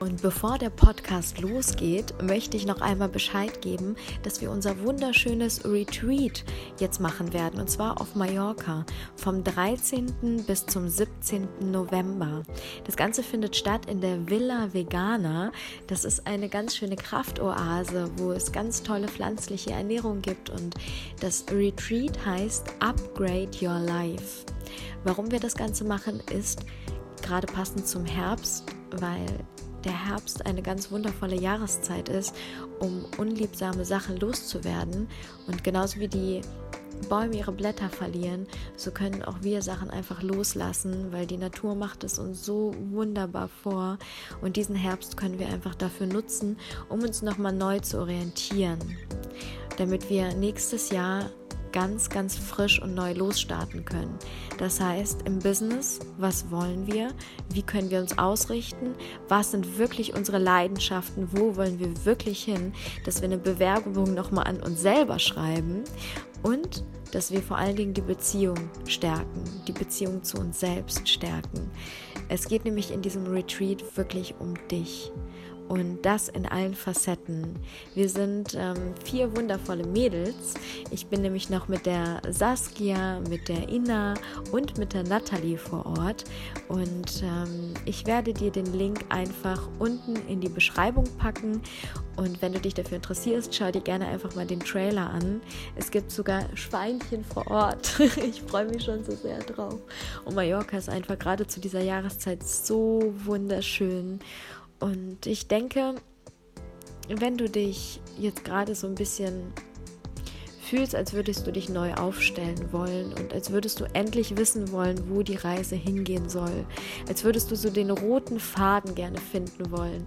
Und bevor der Podcast losgeht, möchte ich noch einmal Bescheid geben, dass wir unser wunderschönes Retreat jetzt machen werden. Und zwar auf Mallorca vom 13. bis zum 17. November. Das Ganze findet statt in der Villa Vegana. Das ist eine ganz schöne Kraftoase, wo es ganz tolle pflanzliche Ernährung gibt. Und das Retreat heißt Upgrade Your Life. Warum wir das Ganze machen, ist gerade passend zum Herbst, weil der Herbst eine ganz wundervolle Jahreszeit ist, um unliebsame Sachen loszuwerden. Und genauso wie die Bäume ihre Blätter verlieren, so können auch wir Sachen einfach loslassen, weil die Natur macht es uns so wunderbar vor. Und diesen Herbst können wir einfach dafür nutzen, um uns nochmal neu zu orientieren, damit wir nächstes Jahr ganz, ganz frisch und neu losstarten können. Das heißt, im Business, was wollen wir? Wie können wir uns ausrichten? Was sind wirklich unsere Leidenschaften? Wo wollen wir wirklich hin? Dass wir eine Bewerbung nochmal an uns selber schreiben und dass wir vor allen Dingen die Beziehung stärken, die Beziehung zu uns selbst stärken. Es geht nämlich in diesem Retreat wirklich um dich und das in allen Facetten. Wir sind ähm, vier wundervolle Mädels. Ich bin nämlich noch mit der Saskia, mit der Inna und mit der Natalie vor Ort. Und ähm, ich werde dir den Link einfach unten in die Beschreibung packen. Und wenn du dich dafür interessierst, schau dir gerne einfach mal den Trailer an. Es gibt sogar Schweinchen vor Ort. ich freue mich schon so sehr drauf. Und Mallorca ist einfach gerade zu dieser Jahreszeit so wunderschön. Und ich denke, wenn du dich jetzt gerade so ein bisschen fühlst, als würdest du dich neu aufstellen wollen und als würdest du endlich wissen wollen, wo die Reise hingehen soll, als würdest du so den roten Faden gerne finden wollen,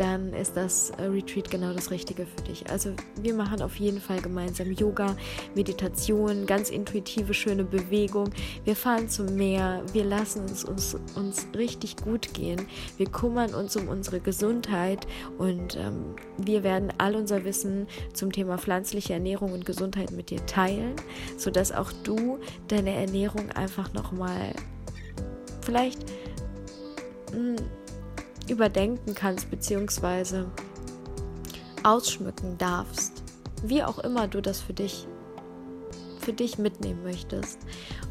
dann ist das äh, Retreat genau das Richtige für dich. Also wir machen auf jeden Fall gemeinsam Yoga, Meditation, ganz intuitive, schöne Bewegung. Wir fahren zum Meer, wir lassen es uns, uns richtig gut gehen. Wir kümmern uns um unsere Gesundheit und ähm, wir werden all unser Wissen zum Thema pflanzliche Ernährung und Gesundheit mit dir teilen, sodass auch du deine Ernährung einfach nochmal vielleicht mh, hm, überdenken kannst bzw. ausschmücken darfst. Wie auch immer du das für dich für dich mitnehmen möchtest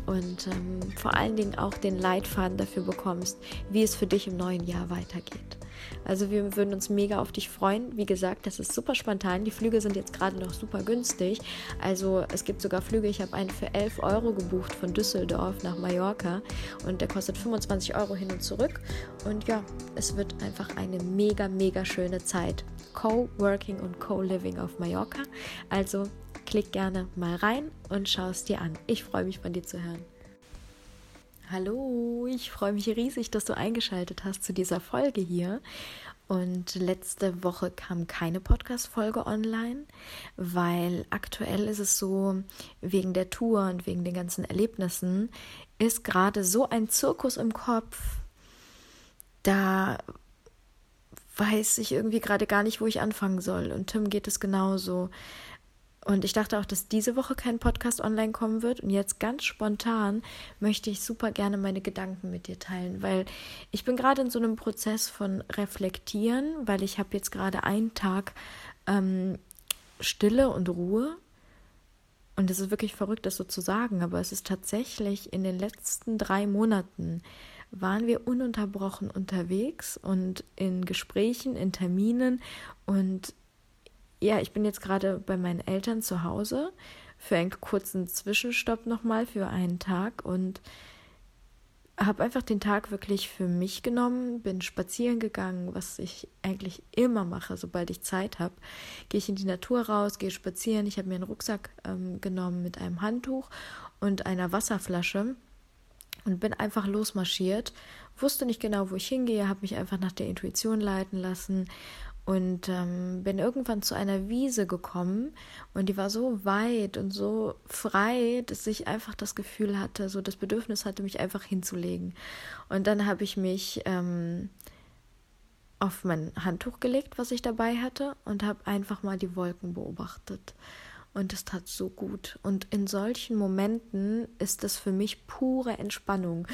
und ähm, vor allen Dingen auch den Leitfaden dafür bekommst, wie es für dich im neuen Jahr weitergeht. Also wir würden uns mega auf dich freuen. Wie gesagt, das ist super spontan. Die Flüge sind jetzt gerade noch super günstig. Also es gibt sogar Flüge. Ich habe einen für 11 Euro gebucht von Düsseldorf nach Mallorca und der kostet 25 Euro hin und zurück. Und ja, es wird einfach eine mega, mega schöne Zeit. Co-working und Co-living auf Mallorca. Also klick gerne mal rein und schau es dir an. Ich freue mich von dir zu hören. Hallo, ich freue mich riesig, dass du eingeschaltet hast zu dieser Folge hier. Und letzte Woche kam keine Podcast-Folge online, weil aktuell ist es so, wegen der Tour und wegen den ganzen Erlebnissen, ist gerade so ein Zirkus im Kopf. Da weiß ich irgendwie gerade gar nicht, wo ich anfangen soll. Und Tim geht es genauso. Und ich dachte auch, dass diese Woche kein Podcast online kommen wird. Und jetzt ganz spontan möchte ich super gerne meine Gedanken mit dir teilen, weil ich bin gerade in so einem Prozess von Reflektieren, weil ich habe jetzt gerade einen Tag ähm, Stille und Ruhe. Und es ist wirklich verrückt, das so zu sagen, aber es ist tatsächlich in den letzten drei Monaten waren wir ununterbrochen unterwegs und in Gesprächen, in Terminen und ja, ich bin jetzt gerade bei meinen Eltern zu Hause für einen kurzen Zwischenstopp nochmal für einen Tag und habe einfach den Tag wirklich für mich genommen, bin spazieren gegangen, was ich eigentlich immer mache, sobald ich Zeit habe. Gehe ich in die Natur raus, gehe spazieren. Ich habe mir einen Rucksack ähm, genommen mit einem Handtuch und einer Wasserflasche und bin einfach losmarschiert. Wusste nicht genau, wo ich hingehe, habe mich einfach nach der Intuition leiten lassen und ähm, bin irgendwann zu einer Wiese gekommen und die war so weit und so frei, dass ich einfach das Gefühl hatte, so das Bedürfnis hatte, mich einfach hinzulegen. Und dann habe ich mich ähm, auf mein Handtuch gelegt, was ich dabei hatte, und habe einfach mal die Wolken beobachtet. Und es tat so gut. Und in solchen Momenten ist das für mich pure Entspannung,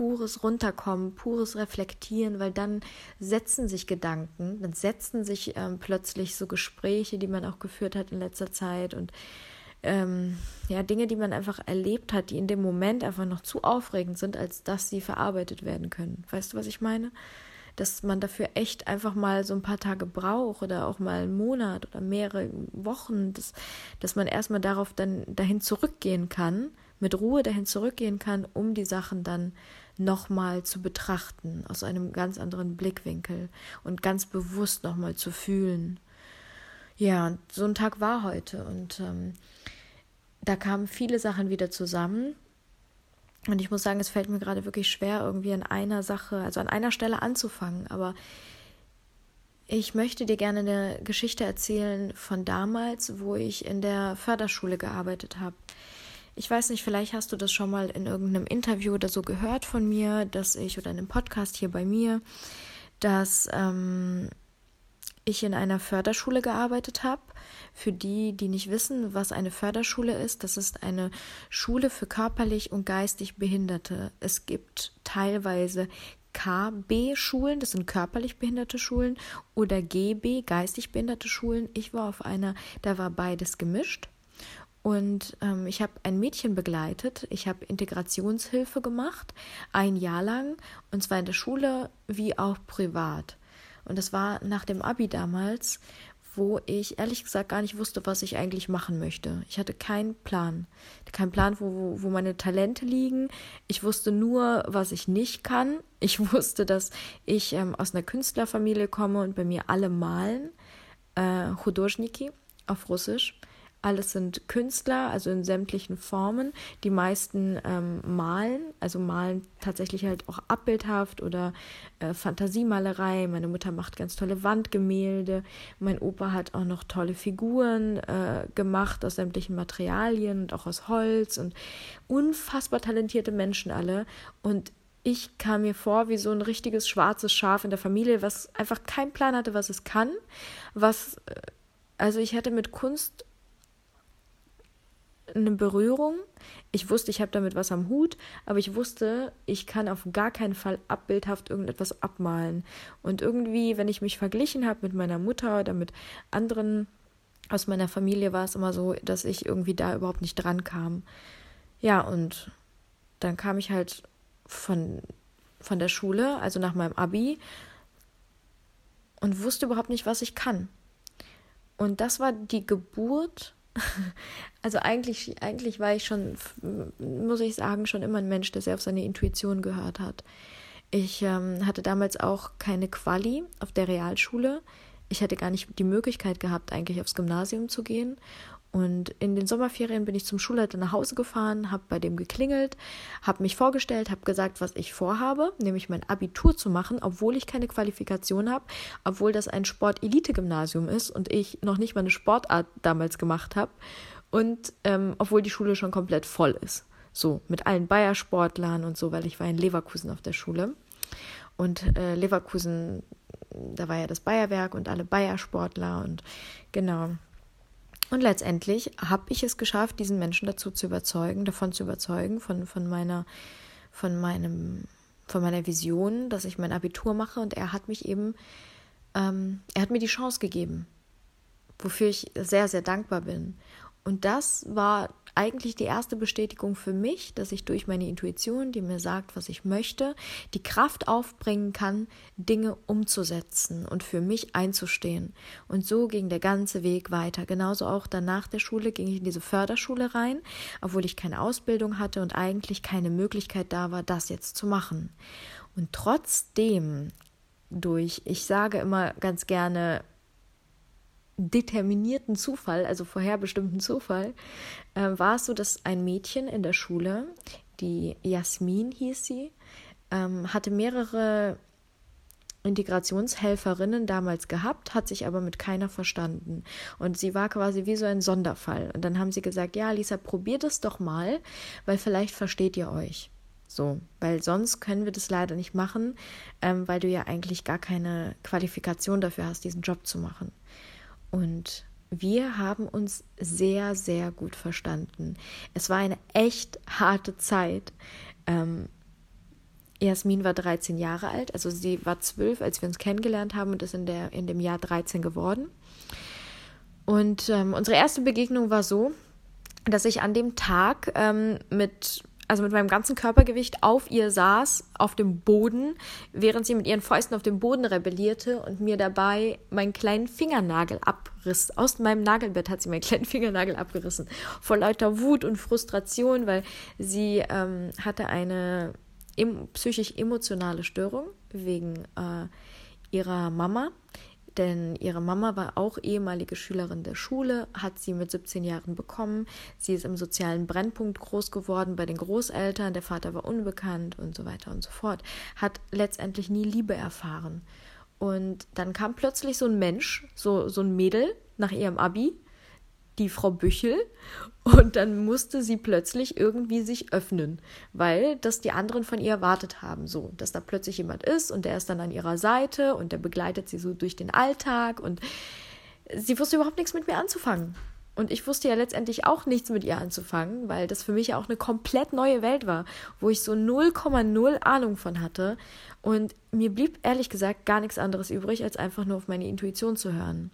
pures Runterkommen, pures Reflektieren, weil dann setzen sich Gedanken, dann setzen sich ähm, plötzlich so Gespräche, die man auch geführt hat in letzter Zeit und ähm, ja, Dinge, die man einfach erlebt hat, die in dem Moment einfach noch zu aufregend sind, als dass sie verarbeitet werden können. Weißt du, was ich meine? Dass man dafür echt einfach mal so ein paar Tage braucht oder auch mal einen Monat oder mehrere Wochen, dass, dass man erstmal darauf dann dahin zurückgehen kann, mit Ruhe dahin zurückgehen kann, um die Sachen dann nochmal zu betrachten, aus einem ganz anderen Blickwinkel und ganz bewusst nochmal zu fühlen. Ja, so ein Tag war heute und ähm, da kamen viele Sachen wieder zusammen. Und ich muss sagen, es fällt mir gerade wirklich schwer, irgendwie an einer Sache, also an einer Stelle anzufangen. Aber ich möchte dir gerne eine Geschichte erzählen von damals, wo ich in der Förderschule gearbeitet habe. Ich weiß nicht, vielleicht hast du das schon mal in irgendeinem Interview oder so gehört von mir, dass ich oder in einem Podcast hier bei mir, dass ähm, ich in einer Förderschule gearbeitet habe. Für die, die nicht wissen, was eine Förderschule ist, das ist eine Schule für körperlich und geistig Behinderte. Es gibt teilweise KB-Schulen, das sind körperlich behinderte Schulen, oder GB, geistig behinderte Schulen. Ich war auf einer, da war beides gemischt. Und ähm, ich habe ein Mädchen begleitet. Ich habe Integrationshilfe gemacht, ein Jahr lang, und zwar in der Schule wie auch privat. Und das war nach dem ABI damals, wo ich ehrlich gesagt gar nicht wusste, was ich eigentlich machen möchte. Ich hatte keinen Plan. Keinen Plan, wo, wo meine Talente liegen. Ich wusste nur, was ich nicht kann. Ich wusste, dass ich ähm, aus einer Künstlerfamilie komme und bei mir alle malen. Äh, Hudorschniki auf Russisch. Alles sind Künstler, also in sämtlichen Formen. Die meisten ähm, malen, also malen tatsächlich halt auch abbildhaft oder äh, Fantasiemalerei. Meine Mutter macht ganz tolle Wandgemälde. Mein Opa hat auch noch tolle Figuren äh, gemacht aus sämtlichen Materialien und auch aus Holz und unfassbar talentierte Menschen alle. Und ich kam mir vor wie so ein richtiges schwarzes Schaf in der Familie, was einfach keinen Plan hatte, was es kann, was äh, also ich hätte mit Kunst eine Berührung. Ich wusste, ich habe damit was am Hut, aber ich wusste, ich kann auf gar keinen Fall abbildhaft irgendetwas abmalen. Und irgendwie, wenn ich mich verglichen habe mit meiner Mutter oder mit anderen aus meiner Familie, war es immer so, dass ich irgendwie da überhaupt nicht dran kam. Ja, und dann kam ich halt von, von der Schule, also nach meinem Abi, und wusste überhaupt nicht, was ich kann. Und das war die Geburt Also eigentlich, eigentlich war ich schon, muss ich sagen, schon immer ein Mensch, der sehr auf seine Intuition gehört hat. Ich ähm, hatte damals auch keine Quali auf der Realschule. Ich hätte gar nicht die Möglichkeit gehabt, eigentlich aufs Gymnasium zu gehen. Und in den Sommerferien bin ich zum Schulleiter nach Hause gefahren, habe bei dem geklingelt, habe mich vorgestellt, habe gesagt, was ich vorhabe, nämlich mein Abitur zu machen, obwohl ich keine Qualifikation habe, obwohl das ein Sport-Elite-Gymnasium ist und ich noch nicht mal eine Sportart damals gemacht habe und ähm, obwohl die Schule schon komplett voll ist. So, mit allen Bayer-Sportlern und so, weil ich war in Leverkusen auf der Schule. Und äh, Leverkusen, da war ja das Bayerwerk und alle Bayer-Sportler und genau. Und letztendlich habe ich es geschafft, diesen Menschen dazu zu überzeugen, davon zu überzeugen, von, von meiner, von meinem, von meiner Vision, dass ich mein Abitur mache. Und er hat mich eben, ähm, er hat mir die Chance gegeben, wofür ich sehr, sehr dankbar bin. Und das war eigentlich die erste Bestätigung für mich, dass ich durch meine Intuition, die mir sagt, was ich möchte, die Kraft aufbringen kann, Dinge umzusetzen und für mich einzustehen. Und so ging der ganze Weg weiter. Genauso auch danach der Schule ging ich in diese Förderschule rein, obwohl ich keine Ausbildung hatte und eigentlich keine Möglichkeit da war, das jetzt zu machen. Und trotzdem durch, ich sage immer ganz gerne, determinierten Zufall, also vorherbestimmten Zufall, äh, war es so, dass ein Mädchen in der Schule, die Jasmin hieß sie, ähm, hatte mehrere Integrationshelferinnen damals gehabt, hat sich aber mit keiner verstanden. Und sie war quasi wie so ein Sonderfall. Und dann haben sie gesagt, ja, Lisa, probiert es doch mal, weil vielleicht versteht ihr euch. So, weil sonst können wir das leider nicht machen, ähm, weil du ja eigentlich gar keine Qualifikation dafür hast, diesen Job zu machen. Und wir haben uns sehr, sehr gut verstanden. Es war eine echt harte Zeit. Ähm, Jasmin war 13 Jahre alt, also sie war 12, als wir uns kennengelernt haben und ist in, der, in dem Jahr 13 geworden. Und ähm, unsere erste Begegnung war so, dass ich an dem Tag ähm, mit also mit meinem ganzen Körpergewicht auf ihr saß, auf dem Boden, während sie mit ihren Fäusten auf dem Boden rebellierte und mir dabei meinen kleinen Fingernagel abriss. Aus meinem Nagelbett hat sie meinen kleinen Fingernagel abgerissen. Vor lauter Wut und Frustration, weil sie ähm, hatte eine psychisch-emotionale Störung wegen äh, ihrer Mama. Denn ihre Mama war auch ehemalige Schülerin der Schule, hat sie mit 17 Jahren bekommen. Sie ist im sozialen Brennpunkt groß geworden bei den Großeltern. Der Vater war unbekannt und so weiter und so fort. Hat letztendlich nie Liebe erfahren. Und dann kam plötzlich so ein Mensch, so, so ein Mädel nach ihrem Abi, die Frau Büchel und dann musste sie plötzlich irgendwie sich öffnen, weil das die anderen von ihr erwartet haben, so, dass da plötzlich jemand ist und der ist dann an ihrer Seite und der begleitet sie so durch den Alltag und sie wusste überhaupt nichts mit mir anzufangen. Und ich wusste ja letztendlich auch nichts mit ihr anzufangen, weil das für mich ja auch eine komplett neue Welt war, wo ich so 0,0 Ahnung von hatte. Und mir blieb ehrlich gesagt gar nichts anderes übrig, als einfach nur auf meine Intuition zu hören.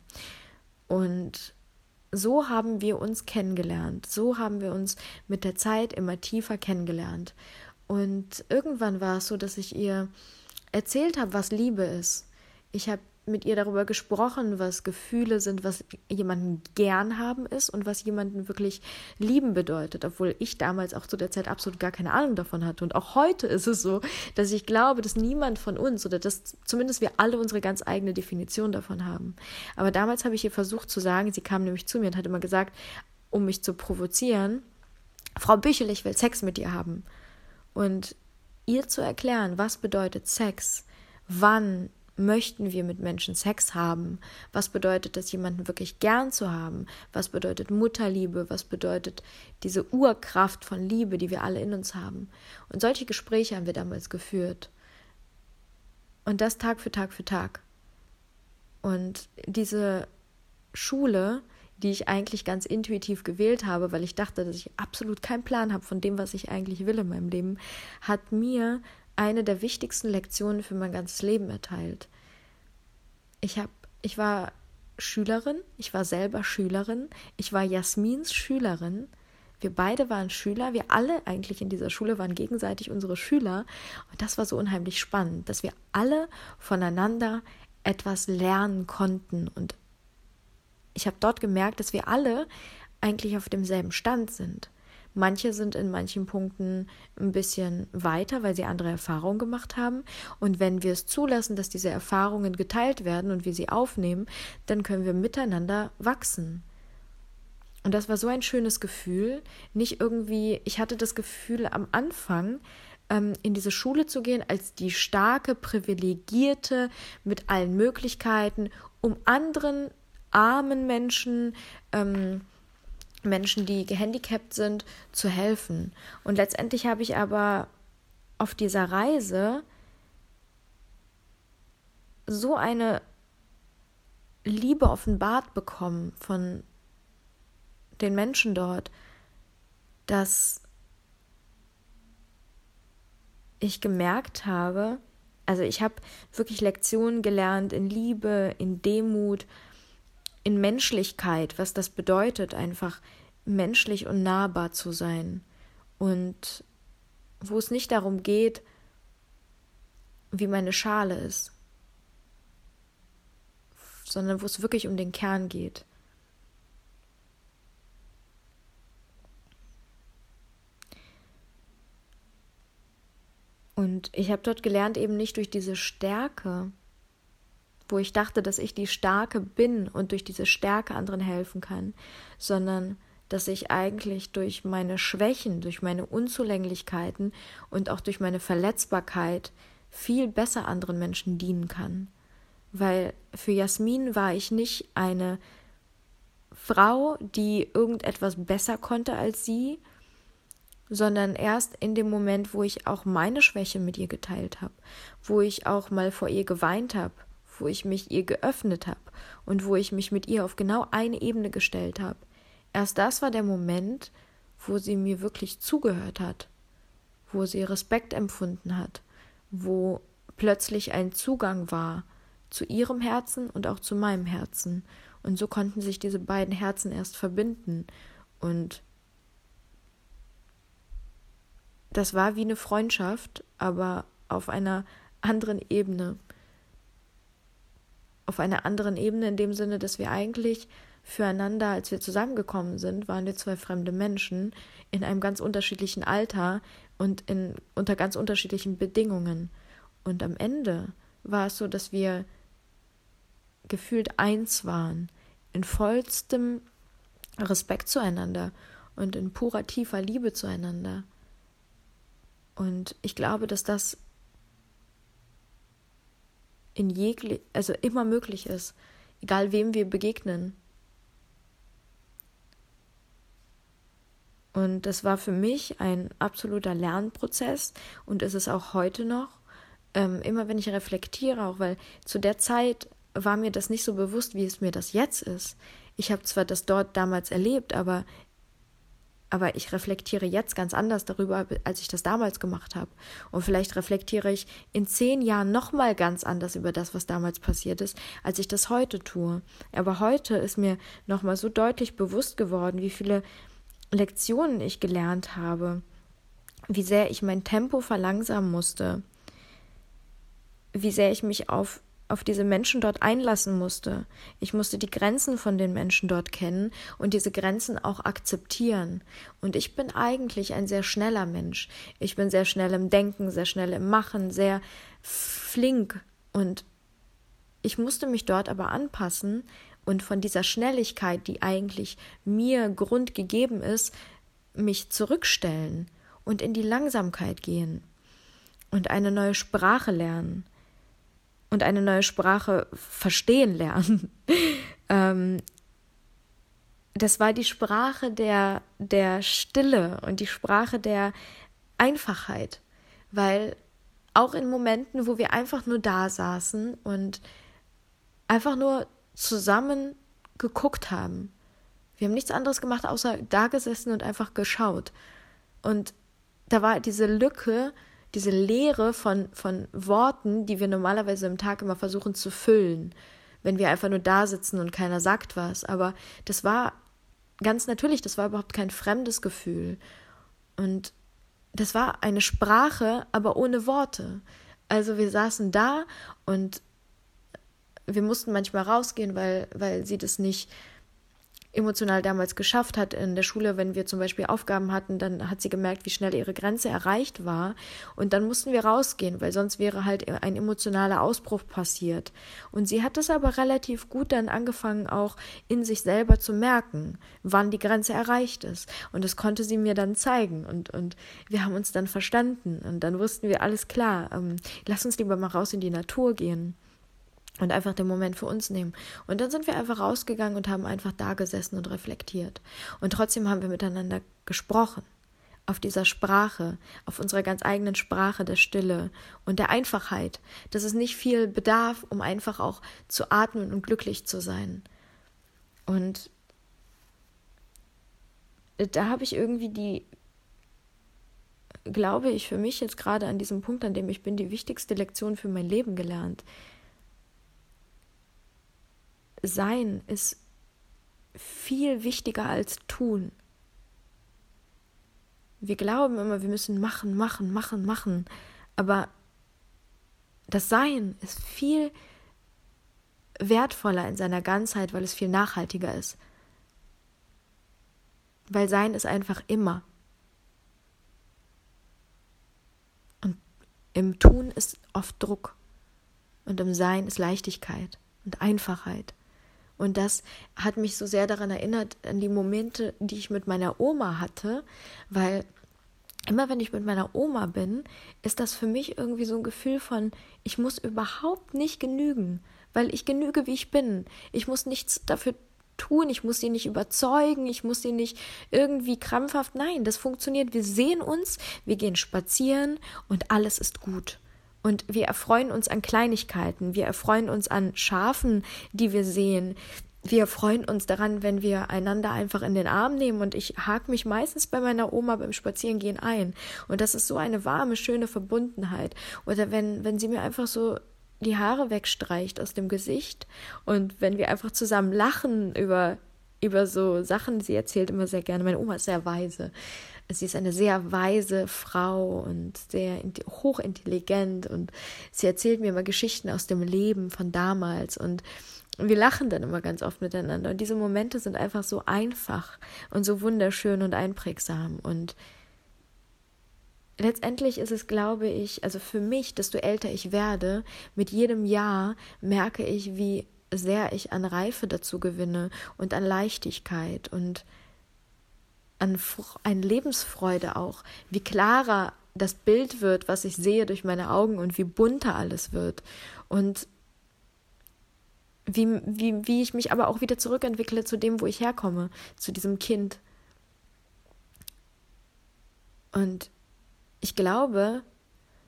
Und so haben wir uns kennengelernt. So haben wir uns mit der Zeit immer tiefer kennengelernt. Und irgendwann war es so, dass ich ihr erzählt habe, was Liebe ist. Ich habe mit ihr darüber gesprochen, was Gefühle sind, was jemanden gern haben ist und was jemanden wirklich lieben bedeutet, obwohl ich damals auch zu der Zeit absolut gar keine Ahnung davon hatte. Und auch heute ist es so, dass ich glaube, dass niemand von uns oder dass zumindest wir alle unsere ganz eigene Definition davon haben. Aber damals habe ich ihr versucht zu sagen, sie kam nämlich zu mir und hat immer gesagt, um mich zu provozieren, Frau Büchel, ich will Sex mit dir haben. Und ihr zu erklären, was bedeutet Sex, wann, möchten wir mit Menschen Sex haben? Was bedeutet es, jemanden wirklich gern zu haben? Was bedeutet Mutterliebe? Was bedeutet diese Urkraft von Liebe, die wir alle in uns haben? Und solche Gespräche haben wir damals geführt. Und das Tag für Tag für Tag. Und diese Schule, die ich eigentlich ganz intuitiv gewählt habe, weil ich dachte, dass ich absolut keinen Plan habe von dem, was ich eigentlich will in meinem Leben, hat mir eine der wichtigsten Lektionen für mein ganzes Leben erteilt. Ich habe, ich war Schülerin, ich war selber Schülerin, ich war Jasmins Schülerin. Wir beide waren Schüler, wir alle eigentlich in dieser Schule waren gegenseitig unsere Schüler. Und das war so unheimlich spannend, dass wir alle voneinander etwas lernen konnten. Und ich habe dort gemerkt, dass wir alle eigentlich auf demselben Stand sind. Manche sind in manchen Punkten ein bisschen weiter, weil sie andere Erfahrungen gemacht haben. Und wenn wir es zulassen, dass diese Erfahrungen geteilt werden und wir sie aufnehmen, dann können wir miteinander wachsen. Und das war so ein schönes Gefühl. Nicht irgendwie, ich hatte das Gefühl am Anfang, ähm, in diese Schule zu gehen als die starke, privilegierte mit allen Möglichkeiten, um anderen armen Menschen, ähm, Menschen, die gehandicapt sind, zu helfen. Und letztendlich habe ich aber auf dieser Reise so eine Liebe offenbart bekommen von den Menschen dort, dass ich gemerkt habe, also ich habe wirklich Lektionen gelernt in Liebe, in Demut, in Menschlichkeit, was das bedeutet, einfach menschlich und nahbar zu sein. Und wo es nicht darum geht, wie meine Schale ist, sondern wo es wirklich um den Kern geht. Und ich habe dort gelernt, eben nicht durch diese Stärke, wo ich dachte, dass ich die Starke bin und durch diese Stärke anderen helfen kann, sondern dass ich eigentlich durch meine Schwächen, durch meine Unzulänglichkeiten und auch durch meine Verletzbarkeit viel besser anderen Menschen dienen kann. Weil für Jasmin war ich nicht eine Frau, die irgendetwas besser konnte als sie, sondern erst in dem Moment, wo ich auch meine Schwäche mit ihr geteilt habe, wo ich auch mal vor ihr geweint habe, wo ich mich ihr geöffnet habe und wo ich mich mit ihr auf genau eine Ebene gestellt habe. Erst das war der Moment, wo sie mir wirklich zugehört hat, wo sie Respekt empfunden hat, wo plötzlich ein Zugang war zu ihrem Herzen und auch zu meinem Herzen. Und so konnten sich diese beiden Herzen erst verbinden. Und das war wie eine Freundschaft, aber auf einer anderen Ebene. Auf einer anderen Ebene in dem Sinne, dass wir eigentlich füreinander, als wir zusammengekommen sind, waren wir zwei fremde Menschen in einem ganz unterschiedlichen Alter und in, unter ganz unterschiedlichen Bedingungen. Und am Ende war es so, dass wir gefühlt eins waren, in vollstem Respekt zueinander und in purer tiefer Liebe zueinander. Und ich glaube, dass das in jeglich, also immer möglich ist, egal wem wir begegnen. Und das war für mich ein absoluter Lernprozess und ist es auch heute noch. Ähm, immer wenn ich reflektiere, auch weil zu der Zeit war mir das nicht so bewusst, wie es mir das jetzt ist. Ich habe zwar das dort damals erlebt, aber aber ich reflektiere jetzt ganz anders darüber, als ich das damals gemacht habe. Und vielleicht reflektiere ich in zehn Jahren nochmal ganz anders über das, was damals passiert ist, als ich das heute tue. Aber heute ist mir nochmal so deutlich bewusst geworden, wie viele Lektionen ich gelernt habe, wie sehr ich mein Tempo verlangsamen musste, wie sehr ich mich auf auf diese Menschen dort einlassen musste. Ich musste die Grenzen von den Menschen dort kennen und diese Grenzen auch akzeptieren. Und ich bin eigentlich ein sehr schneller Mensch. Ich bin sehr schnell im Denken, sehr schnell im Machen, sehr flink. Und ich musste mich dort aber anpassen und von dieser Schnelligkeit, die eigentlich mir Grund gegeben ist, mich zurückstellen und in die Langsamkeit gehen und eine neue Sprache lernen und eine neue Sprache verstehen lernen. ähm, das war die Sprache der, der Stille und die Sprache der Einfachheit, weil auch in Momenten, wo wir einfach nur da saßen und einfach nur zusammen geguckt haben, wir haben nichts anderes gemacht, außer da gesessen und einfach geschaut. Und da war diese Lücke diese Leere von, von Worten, die wir normalerweise im Tag immer versuchen zu füllen, wenn wir einfach nur da sitzen und keiner sagt was. Aber das war ganz natürlich, das war überhaupt kein fremdes Gefühl. Und das war eine Sprache, aber ohne Worte. Also wir saßen da und wir mussten manchmal rausgehen, weil, weil sie das nicht emotional damals geschafft hat in der Schule, wenn wir zum Beispiel Aufgaben hatten, dann hat sie gemerkt, wie schnell ihre Grenze erreicht war. Und dann mussten wir rausgehen, weil sonst wäre halt ein emotionaler Ausbruch passiert. Und sie hat es aber relativ gut dann angefangen, auch in sich selber zu merken, wann die Grenze erreicht ist. Und das konnte sie mir dann zeigen. Und, und wir haben uns dann verstanden. Und dann wussten wir, alles klar, ähm, lass uns lieber mal raus in die Natur gehen und einfach den Moment für uns nehmen. Und dann sind wir einfach rausgegangen und haben einfach da gesessen und reflektiert. Und trotzdem haben wir miteinander gesprochen. Auf dieser Sprache, auf unserer ganz eigenen Sprache der Stille und der Einfachheit, dass es nicht viel bedarf, um einfach auch zu atmen und glücklich zu sein. Und da habe ich irgendwie die, glaube ich, für mich jetzt gerade an diesem Punkt, an dem ich bin, die wichtigste Lektion für mein Leben gelernt sein ist viel wichtiger als tun. Wir glauben immer, wir müssen machen, machen, machen, machen. Aber das Sein ist viel wertvoller in seiner Ganzheit, weil es viel nachhaltiger ist. Weil Sein ist einfach immer. Und im Tun ist oft Druck. Und im Sein ist Leichtigkeit und Einfachheit. Und das hat mich so sehr daran erinnert, an die Momente, die ich mit meiner Oma hatte, weil immer wenn ich mit meiner Oma bin, ist das für mich irgendwie so ein Gefühl von, ich muss überhaupt nicht genügen, weil ich genüge, wie ich bin. Ich muss nichts dafür tun, ich muss sie nicht überzeugen, ich muss sie nicht irgendwie krampfhaft. Nein, das funktioniert. Wir sehen uns, wir gehen spazieren und alles ist gut. Und wir erfreuen uns an Kleinigkeiten, wir erfreuen uns an Schafen, die wir sehen, wir freuen uns daran, wenn wir einander einfach in den Arm nehmen und ich hake mich meistens bei meiner Oma beim Spazierengehen ein. Und das ist so eine warme, schöne Verbundenheit. Oder wenn, wenn sie mir einfach so die Haare wegstreicht aus dem Gesicht und wenn wir einfach zusammen lachen über, über so Sachen, sie erzählt immer sehr gerne. Meine Oma ist sehr weise. Sie ist eine sehr weise Frau und sehr hochintelligent und sie erzählt mir immer Geschichten aus dem Leben von damals und wir lachen dann immer ganz oft miteinander. Und diese Momente sind einfach so einfach und so wunderschön und einprägsam. Und letztendlich ist es, glaube ich, also für mich, desto älter ich werde, mit jedem Jahr merke ich, wie sehr ich an Reife dazu gewinne und an Leichtigkeit und an, an Lebensfreude auch, wie klarer das Bild wird, was ich sehe durch meine Augen und wie bunter alles wird. Und wie, wie, wie ich mich aber auch wieder zurückentwickle zu dem, wo ich herkomme, zu diesem Kind. Und ich glaube,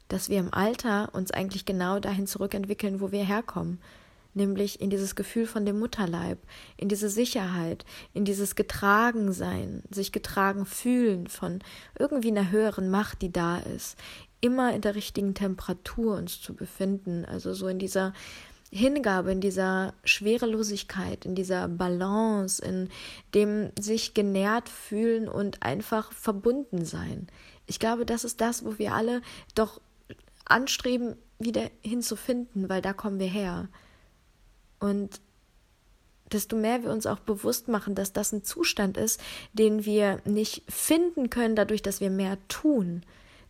dass wir im Alter uns eigentlich genau dahin zurückentwickeln, wo wir herkommen, nämlich in dieses Gefühl von dem Mutterleib, in diese Sicherheit, in dieses Getragensein, sich getragen fühlen von irgendwie einer höheren Macht, die da ist, immer in der richtigen Temperatur uns zu befinden, also so in dieser Hingabe, in dieser Schwerelosigkeit, in dieser Balance, in dem sich genährt fühlen und einfach verbunden sein. Ich glaube, das ist das, wo wir alle doch anstreben, wieder hinzufinden, weil da kommen wir her. Und desto mehr wir uns auch bewusst machen, dass das ein Zustand ist, den wir nicht finden können, dadurch, dass wir mehr tun,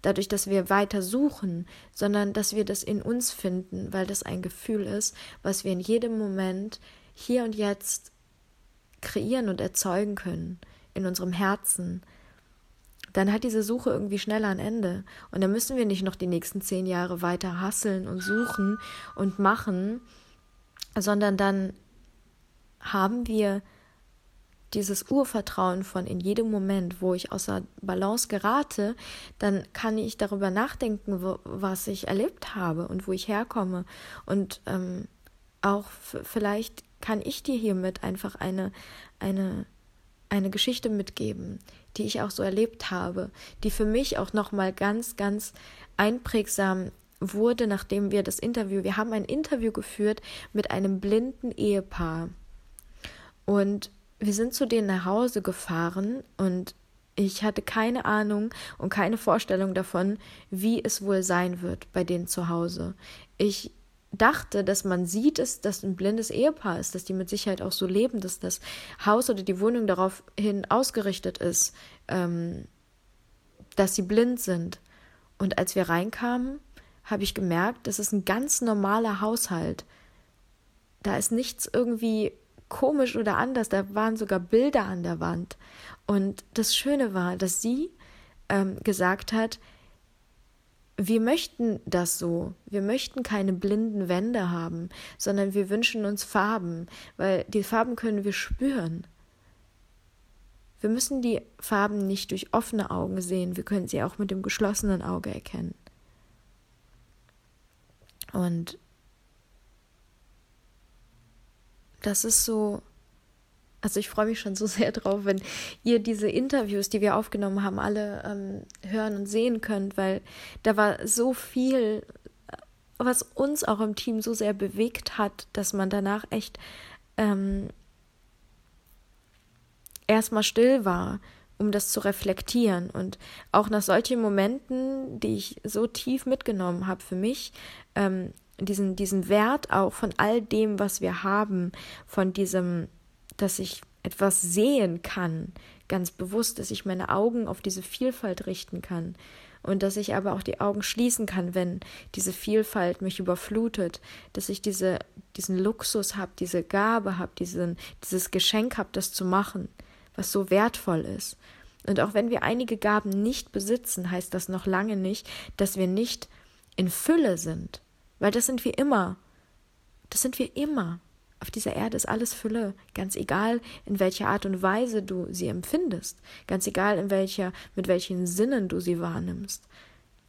dadurch, dass wir weiter suchen, sondern dass wir das in uns finden, weil das ein Gefühl ist, was wir in jedem Moment hier und jetzt kreieren und erzeugen können, in unserem Herzen, dann hat diese Suche irgendwie schneller ein Ende. Und dann müssen wir nicht noch die nächsten zehn Jahre weiter hasseln und suchen und machen, sondern dann haben wir dieses Urvertrauen von in jedem Moment, wo ich außer Balance gerate, dann kann ich darüber nachdenken, wo, was ich erlebt habe und wo ich herkomme. Und ähm, auch vielleicht kann ich dir hiermit einfach eine, eine, eine Geschichte mitgeben, die ich auch so erlebt habe, die für mich auch nochmal ganz, ganz einprägsam wurde, nachdem wir das Interview, wir haben ein Interview geführt mit einem blinden Ehepaar. Und wir sind zu denen nach Hause gefahren und ich hatte keine Ahnung und keine Vorstellung davon, wie es wohl sein wird bei denen zu Hause. Ich dachte, dass man sieht, dass das ein blindes Ehepaar ist, dass die mit Sicherheit auch so leben, dass das Haus oder die Wohnung daraufhin ausgerichtet ist, ähm, dass sie blind sind. Und als wir reinkamen, habe ich gemerkt, das ist ein ganz normaler Haushalt. Da ist nichts irgendwie komisch oder anders. Da waren sogar Bilder an der Wand. Und das Schöne war, dass sie ähm, gesagt hat, wir möchten das so. Wir möchten keine blinden Wände haben, sondern wir wünschen uns Farben, weil die Farben können wir spüren. Wir müssen die Farben nicht durch offene Augen sehen, wir können sie auch mit dem geschlossenen Auge erkennen. Und das ist so, also ich freue mich schon so sehr drauf, wenn ihr diese Interviews, die wir aufgenommen haben, alle ähm, hören und sehen könnt, weil da war so viel, was uns auch im Team so sehr bewegt hat, dass man danach echt ähm, erstmal still war, um das zu reflektieren. Und auch nach solchen Momenten, die ich so tief mitgenommen habe für mich, ähm, diesen, diesen Wert auch von all dem, was wir haben, von diesem, dass ich etwas sehen kann, ganz bewusst, dass ich meine Augen auf diese Vielfalt richten kann und dass ich aber auch die Augen schließen kann, wenn diese Vielfalt mich überflutet, dass ich diese, diesen Luxus habe, diese Gabe habe, dieses Geschenk habe, das zu machen, was so wertvoll ist. Und auch wenn wir einige Gaben nicht besitzen, heißt das noch lange nicht, dass wir nicht in Fülle sind. Weil das sind wir immer. Das sind wir immer. Auf dieser Erde ist alles Fülle, ganz egal, in welcher Art und Weise du sie empfindest, ganz egal, in welcher, mit welchen Sinnen du sie wahrnimmst.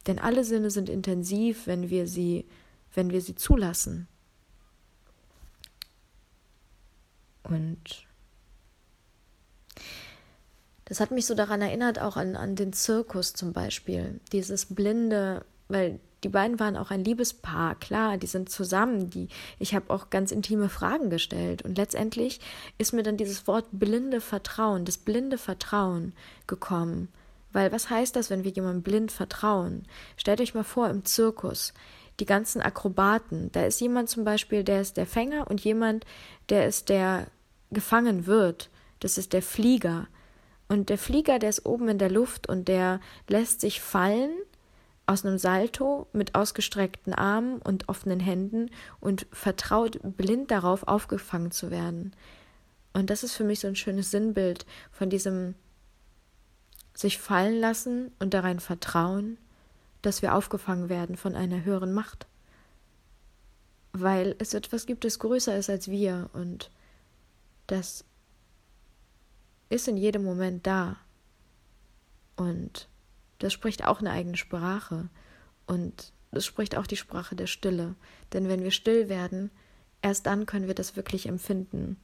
Denn alle Sinne sind intensiv, wenn wir sie, wenn wir sie zulassen. Und das hat mich so daran erinnert, auch an, an den Zirkus zum Beispiel. Dieses blinde, weil die beiden waren auch ein Liebespaar, klar, die sind zusammen, die ich habe auch ganz intime Fragen gestellt und letztendlich ist mir dann dieses Wort blinde Vertrauen, das blinde Vertrauen gekommen. Weil was heißt das, wenn wir jemandem blind vertrauen? Stellt euch mal vor, im Zirkus, die ganzen Akrobaten, da ist jemand zum Beispiel, der ist der Fänger und jemand, der ist der gefangen wird. Das ist der Flieger. Und der Flieger, der ist oben in der Luft und der lässt sich fallen aus einem Salto mit ausgestreckten Armen und offenen Händen und vertraut blind darauf, aufgefangen zu werden. Und das ist für mich so ein schönes Sinnbild von diesem sich fallen lassen und darein vertrauen, dass wir aufgefangen werden von einer höheren Macht. Weil es etwas gibt, das größer ist als wir und das ist in jedem Moment da. Und das spricht auch eine eigene Sprache. Und das spricht auch die Sprache der Stille. Denn wenn wir still werden, erst dann können wir das wirklich empfinden.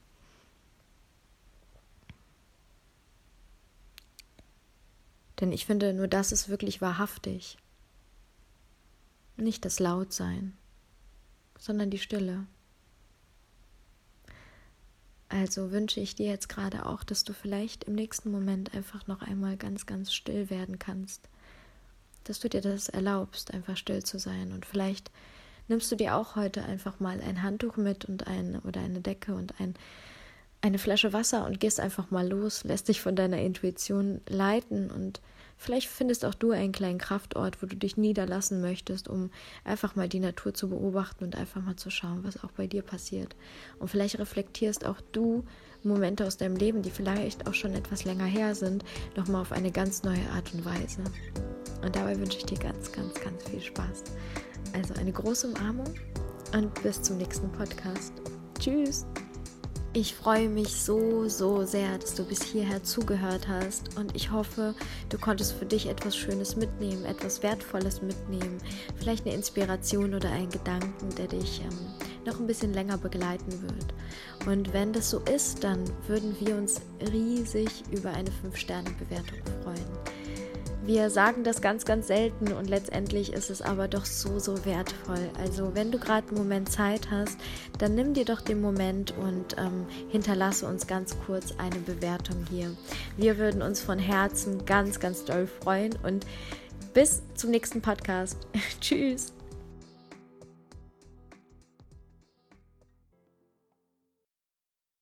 Denn ich finde, nur das ist wirklich wahrhaftig. Nicht das Lautsein, sondern die Stille. Also wünsche ich dir jetzt gerade auch, dass du vielleicht im nächsten Moment einfach noch einmal ganz, ganz still werden kannst. Dass du dir das erlaubst, einfach still zu sein. Und vielleicht nimmst du dir auch heute einfach mal ein Handtuch mit und ein oder eine Decke und ein, eine Flasche Wasser und gehst einfach mal los, lässt dich von deiner Intuition leiten und Vielleicht findest auch du einen kleinen Kraftort, wo du dich niederlassen möchtest, um einfach mal die Natur zu beobachten und einfach mal zu schauen, was auch bei dir passiert. Und vielleicht reflektierst auch du Momente aus deinem Leben, die vielleicht auch schon etwas länger her sind, nochmal auf eine ganz neue Art und Weise. Und dabei wünsche ich dir ganz, ganz, ganz viel Spaß. Also eine große Umarmung und bis zum nächsten Podcast. Tschüss! Ich freue mich so, so sehr, dass du bis hierher zugehört hast und ich hoffe, du konntest für dich etwas Schönes mitnehmen, etwas Wertvolles mitnehmen, vielleicht eine Inspiration oder einen Gedanken, der dich ähm, noch ein bisschen länger begleiten wird. Und wenn das so ist, dann würden wir uns riesig über eine 5-Sterne-Bewertung freuen. Wir sagen das ganz, ganz selten und letztendlich ist es aber doch so, so wertvoll. Also wenn du gerade einen Moment Zeit hast, dann nimm dir doch den Moment und ähm, hinterlasse uns ganz kurz eine Bewertung hier. Wir würden uns von Herzen ganz, ganz doll freuen und bis zum nächsten Podcast. Tschüss.